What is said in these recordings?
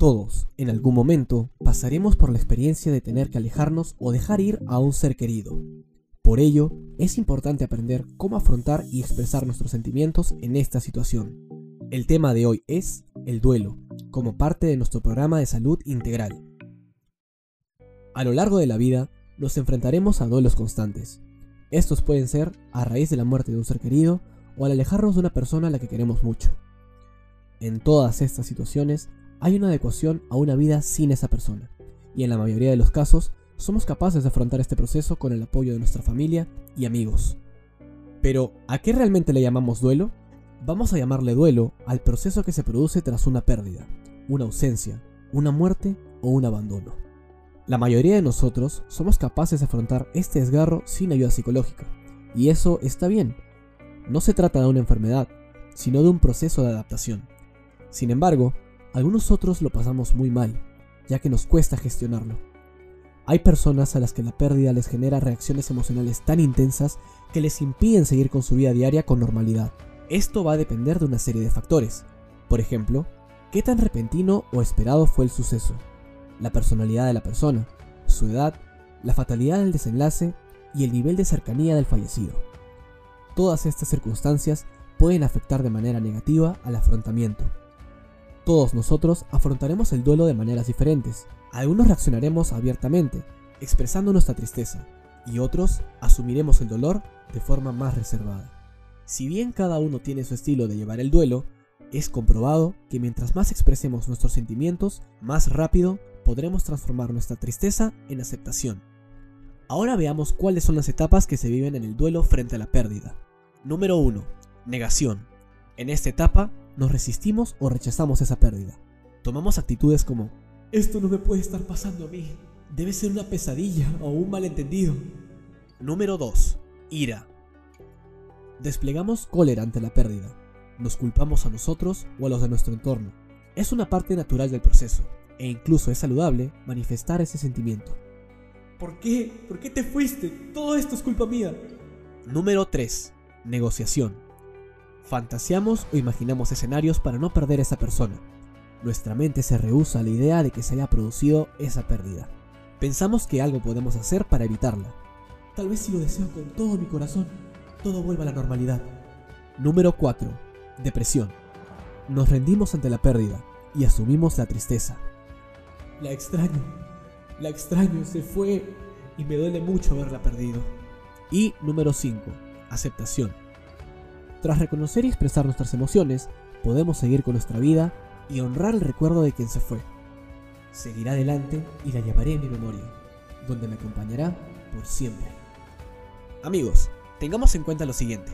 Todos, en algún momento, pasaremos por la experiencia de tener que alejarnos o dejar ir a un ser querido. Por ello, es importante aprender cómo afrontar y expresar nuestros sentimientos en esta situación. El tema de hoy es el duelo, como parte de nuestro programa de salud integral. A lo largo de la vida, nos enfrentaremos a duelos constantes. Estos pueden ser a raíz de la muerte de un ser querido o al alejarnos de una persona a la que queremos mucho. En todas estas situaciones, hay una adecuación a una vida sin esa persona, y en la mayoría de los casos somos capaces de afrontar este proceso con el apoyo de nuestra familia y amigos. Pero, ¿a qué realmente le llamamos duelo? Vamos a llamarle duelo al proceso que se produce tras una pérdida, una ausencia, una muerte o un abandono. La mayoría de nosotros somos capaces de afrontar este desgarro sin ayuda psicológica, y eso está bien. No se trata de una enfermedad, sino de un proceso de adaptación. Sin embargo, algunos otros lo pasamos muy mal, ya que nos cuesta gestionarlo. Hay personas a las que la pérdida les genera reacciones emocionales tan intensas que les impiden seguir con su vida diaria con normalidad. Esto va a depender de una serie de factores. Por ejemplo, qué tan repentino o esperado fue el suceso, la personalidad de la persona, su edad, la fatalidad del desenlace y el nivel de cercanía del fallecido. Todas estas circunstancias pueden afectar de manera negativa al afrontamiento. Todos nosotros afrontaremos el duelo de maneras diferentes. Algunos reaccionaremos abiertamente, expresando nuestra tristeza, y otros asumiremos el dolor de forma más reservada. Si bien cada uno tiene su estilo de llevar el duelo, es comprobado que mientras más expresemos nuestros sentimientos, más rápido podremos transformar nuestra tristeza en aceptación. Ahora veamos cuáles son las etapas que se viven en el duelo frente a la pérdida. Número 1. Negación. En esta etapa nos resistimos o rechazamos esa pérdida. Tomamos actitudes como, esto no me puede estar pasando a mí, debe ser una pesadilla o un malentendido. Número 2. Ira. Desplegamos cólera ante la pérdida. Nos culpamos a nosotros o a los de nuestro entorno. Es una parte natural del proceso, e incluso es saludable manifestar ese sentimiento. ¿Por qué? ¿Por qué te fuiste? Todo esto es culpa mía. Número 3. Negociación. Fantaseamos o imaginamos escenarios para no perder a esa persona. Nuestra mente se rehúsa a la idea de que se haya producido esa pérdida. Pensamos que algo podemos hacer para evitarla. Tal vez si lo deseo con todo mi corazón, todo vuelva a la normalidad. Número 4. Depresión. Nos rendimos ante la pérdida y asumimos la tristeza. La extraño, la extraño, se fue y me duele mucho haberla perdido. Y número 5. Aceptación. Tras reconocer y expresar nuestras emociones, podemos seguir con nuestra vida y honrar el recuerdo de quien se fue. Seguiré adelante y la llevaré en mi memoria, donde me acompañará por siempre. Amigos, tengamos en cuenta lo siguiente.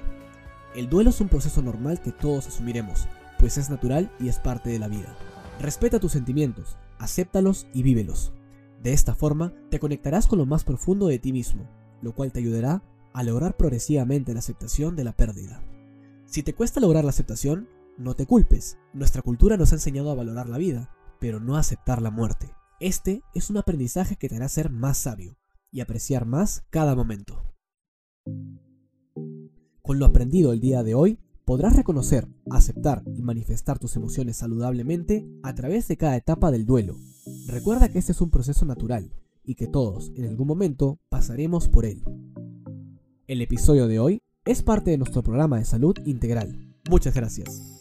El duelo es un proceso normal que todos asumiremos, pues es natural y es parte de la vida. Respeta tus sentimientos, acéptalos y vívelos. De esta forma, te conectarás con lo más profundo de ti mismo, lo cual te ayudará a lograr progresivamente la aceptación de la pérdida. Si te cuesta lograr la aceptación, no te culpes. Nuestra cultura nos ha enseñado a valorar la vida, pero no a aceptar la muerte. Este es un aprendizaje que te hará ser más sabio y apreciar más cada momento. Con lo aprendido el día de hoy, podrás reconocer, aceptar y manifestar tus emociones saludablemente a través de cada etapa del duelo. Recuerda que este es un proceso natural y que todos, en algún momento, pasaremos por él. El episodio de hoy es parte de nuestro programa de salud integral. Muchas gracias.